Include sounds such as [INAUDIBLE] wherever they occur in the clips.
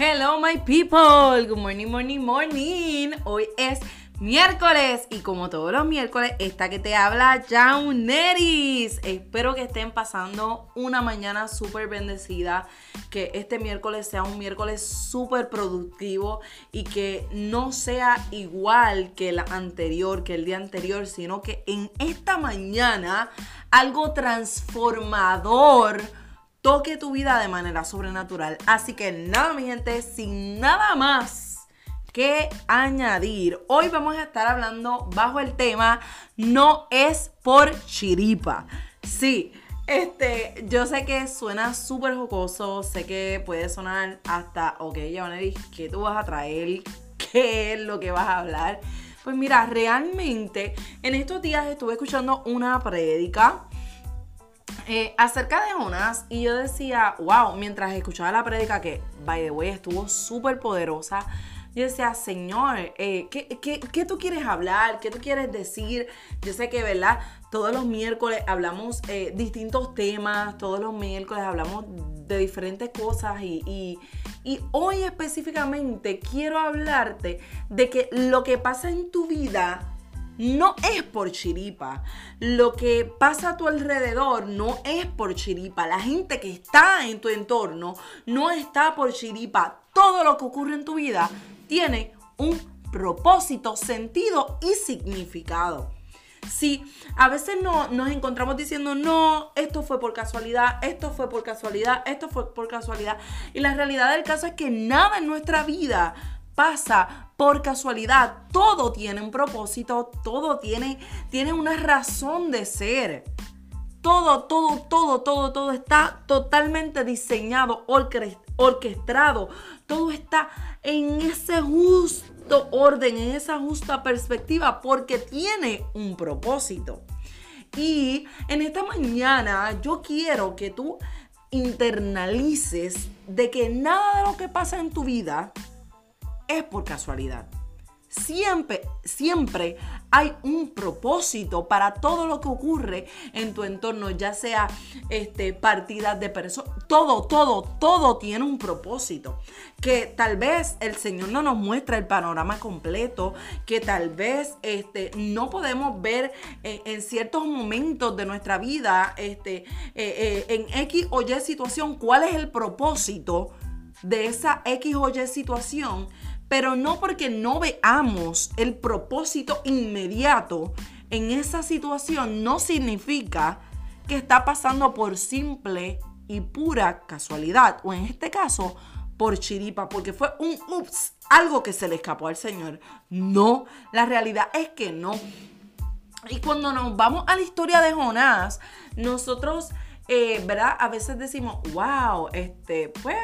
Hello my people, good morning, morning, morning. Hoy es miércoles y como todos los miércoles, esta que te habla Jauneris. Espero que estén pasando una mañana súper bendecida, que este miércoles sea un miércoles súper productivo y que no sea igual que el anterior, que el día anterior, sino que en esta mañana algo transformador toque tu vida de manera sobrenatural. Así que nada, mi gente, sin nada más que añadir. Hoy vamos a estar hablando bajo el tema No es por chiripa. Sí, este, yo sé que suena súper jocoso, sé que puede sonar hasta, ok, Giovanni, ¿qué tú vas a traer? [LAUGHS] ¿Qué es lo que vas a hablar? Pues mira, realmente en estos días estuve escuchando una prédica eh, acerca de Jonas y yo decía, wow, mientras escuchaba la prédica que, by the way, estuvo súper poderosa, yo decía, Señor, eh, ¿qué, tú quieres hablar? ¿Qué tú quieres decir? Yo sé que, ¿verdad? Todos los miércoles hablamos eh, distintos temas, todos los miércoles hablamos de diferentes cosas y, y hoy específicamente quiero hablarte de que lo que pasa en tu vida no es por chiripa. Lo que pasa a tu alrededor no es por chiripa. La gente que está en tu entorno no está por chiripa. Todo lo que ocurre en tu vida tiene un propósito, sentido y significado. Sí, a veces no, nos encontramos diciendo, no, esto fue por casualidad, esto fue por casualidad, esto fue por casualidad. Y la realidad del caso es que nada en nuestra vida pasa por casualidad. Todo tiene un propósito, todo tiene, tiene una razón de ser. Todo, todo, todo, todo, todo está totalmente diseñado, orquestado. Todo está en ese justo orden, en esa justa perspectiva, porque tiene un propósito. Y en esta mañana yo quiero que tú internalices de que nada de lo que pasa en tu vida es por casualidad. Siempre, siempre hay un propósito para todo lo que ocurre en tu entorno, ya sea este, partidas de personas, todo, todo, todo tiene un propósito. Que tal vez el Señor no nos muestra el panorama completo, que tal vez este, no podemos ver eh, en ciertos momentos de nuestra vida, este, eh, eh, en X o Y situación, cuál es el propósito de esa X o Y situación pero no porque no veamos el propósito inmediato en esa situación, no significa que está pasando por simple y pura casualidad, o en este caso, por chiripa, porque fue un ups, algo que se le escapó al Señor. No, la realidad es que no. Y cuando nos vamos a la historia de Jonás, nosotros, eh, ¿verdad? A veces decimos, wow, este, pues,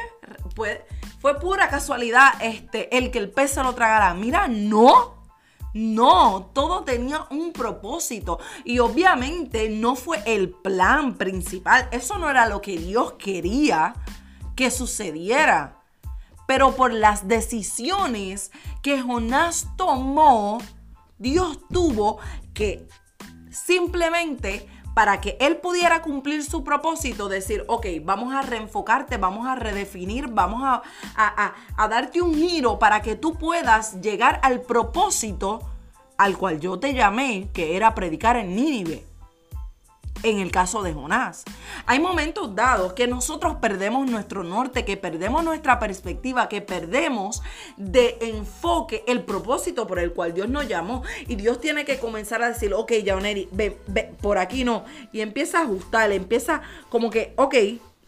pues fue pura casualidad este, el que el pez se lo tragara. Mira, no. No, todo tenía un propósito y obviamente no fue el plan principal. Eso no era lo que Dios quería que sucediera. Pero por las decisiones que Jonás tomó, Dios tuvo que simplemente para que él pudiera cumplir su propósito, decir, ok, vamos a reenfocarte, vamos a redefinir, vamos a, a, darte un giro para que tú puedas llegar al propósito al cual yo te llamé, que era predicar en Nínive en el caso de Jonás. Hay momentos dados que nosotros perdemos nuestro norte, que perdemos nuestra perspectiva, que perdemos de enfoque el propósito por el cual Dios nos llamó. Y Dios tiene que comenzar a decir, ok, Jaoneri, ve, ve, por aquí no. Y empieza a ajustar, empieza como que, ok,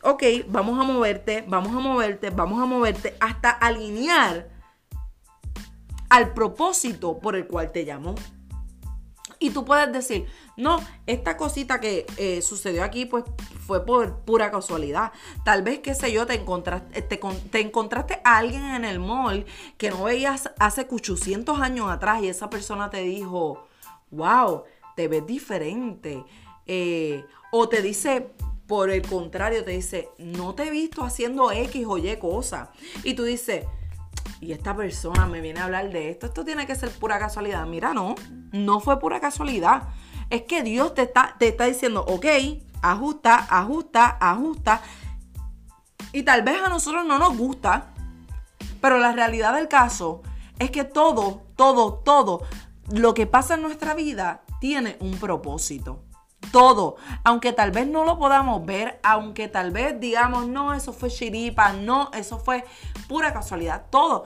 ok, vamos a moverte, vamos a moverte, vamos a moverte, hasta alinear al propósito por el cual te llamó. Y tú puedes decir, no, esta cosita que eh, sucedió aquí, pues fue por pura casualidad. Tal vez, qué sé yo, te encontraste, te, te encontraste a alguien en el mall que no veías hace 800 años atrás y esa persona te dijo, wow, te ves diferente. Eh, o te dice, por el contrario, te dice, no te he visto haciendo X o Y cosa. Y tú dices, y esta persona me viene a hablar de esto, esto tiene que ser pura casualidad. Mira, no, no fue pura casualidad. Es que Dios te está, te está diciendo, ok, ajusta, ajusta, ajusta. Y tal vez a nosotros no nos gusta, Pero la realidad del caso es que todo, todo, todo lo que pasa en nuestra vida tiene un propósito. Todo, aunque tal vez no lo podamos ver, aunque tal vez digamos, no, eso fue chiripa, no, eso fue pura casualidad, todo.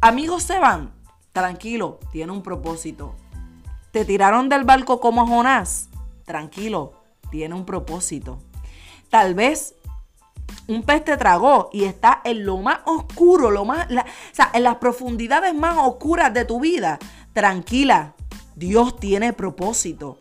Amigos se van, tranquilo, tiene un propósito. Te tiraron del barco como a Jonás, tranquilo, tiene un propósito. Tal vez un pez te tragó y está en lo más oscuro, lo más, o sea, en las profundidades más oscuras de tu vida. Tranquila, Dios tiene propósito.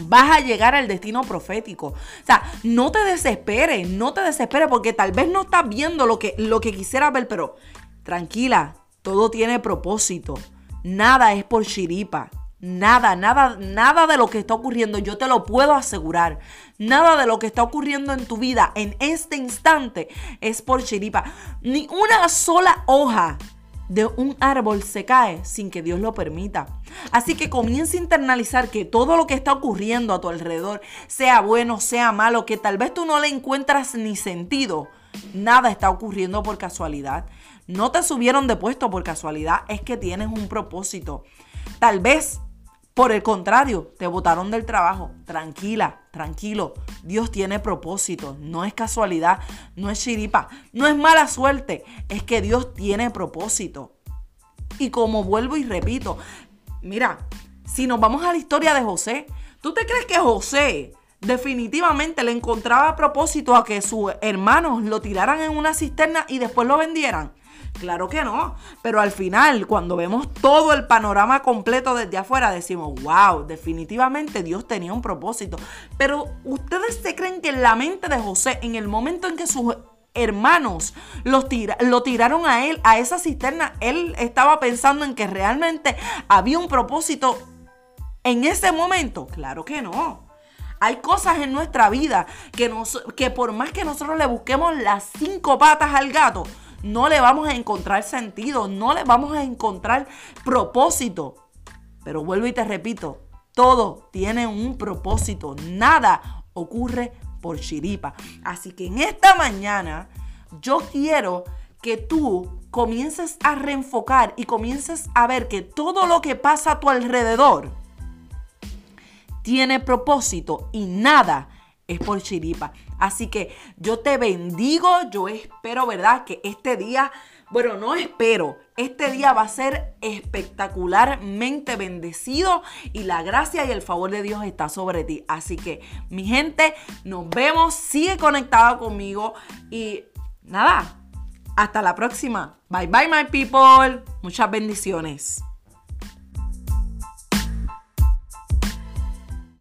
Vas a llegar al destino profético. O sea, no te desesperes, no te desesperes porque tal vez no estás viendo lo que, lo que quisieras ver, pero tranquila, todo tiene propósito. Nada es por chiripa. Nada, nada, nada de lo que está ocurriendo, yo te lo puedo asegurar. Nada de lo que está ocurriendo en tu vida en este instante es por chiripa. Ni una sola hoja de un árbol se cae sin que Dios lo permita. Así que comienza a internalizar que todo lo que está ocurriendo a tu alrededor, sea bueno, sea malo, que tal vez tú no le encuentras ni sentido, nada está ocurriendo por casualidad. No te subieron de puesto por casualidad, es que tienes un propósito. Tal vez por el contrario, te botaron del trabajo. Tranquila, tranquilo. Dios tiene propósito. No es casualidad, no es chiripa, no es mala suerte. Es que Dios tiene propósito. Y como vuelvo y repito, mira, si nos vamos a la historia de José, ¿tú te crees que José definitivamente le encontraba propósito a que sus hermanos lo tiraran en una cisterna y después lo vendieran? Claro que no, pero al final, cuando vemos todo el panorama completo desde afuera, decimos, wow, definitivamente Dios tenía un propósito. Pero ustedes se creen que en la mente de José, en el momento en que sus hermanos lo tiraron a él, a esa cisterna, él estaba pensando en que realmente había un propósito en ese momento. Claro que no. Hay cosas en nuestra vida que, nos, que por más que nosotros le busquemos las cinco patas al gato, no le vamos a encontrar sentido, no le vamos a encontrar propósito. Pero vuelvo y te repito, todo tiene un propósito, nada ocurre por chiripa. Así que en esta mañana yo quiero que tú comiences a reenfocar y comiences a ver que todo lo que pasa a tu alrededor tiene propósito y nada es por chiripa. Así que yo te bendigo, yo espero, ¿verdad? Que este día, bueno, no espero, este día va a ser espectacularmente bendecido y la gracia y el favor de Dios está sobre ti. Así que, mi gente, nos vemos, sigue conectada conmigo y nada, hasta la próxima. Bye bye, my people. Muchas bendiciones.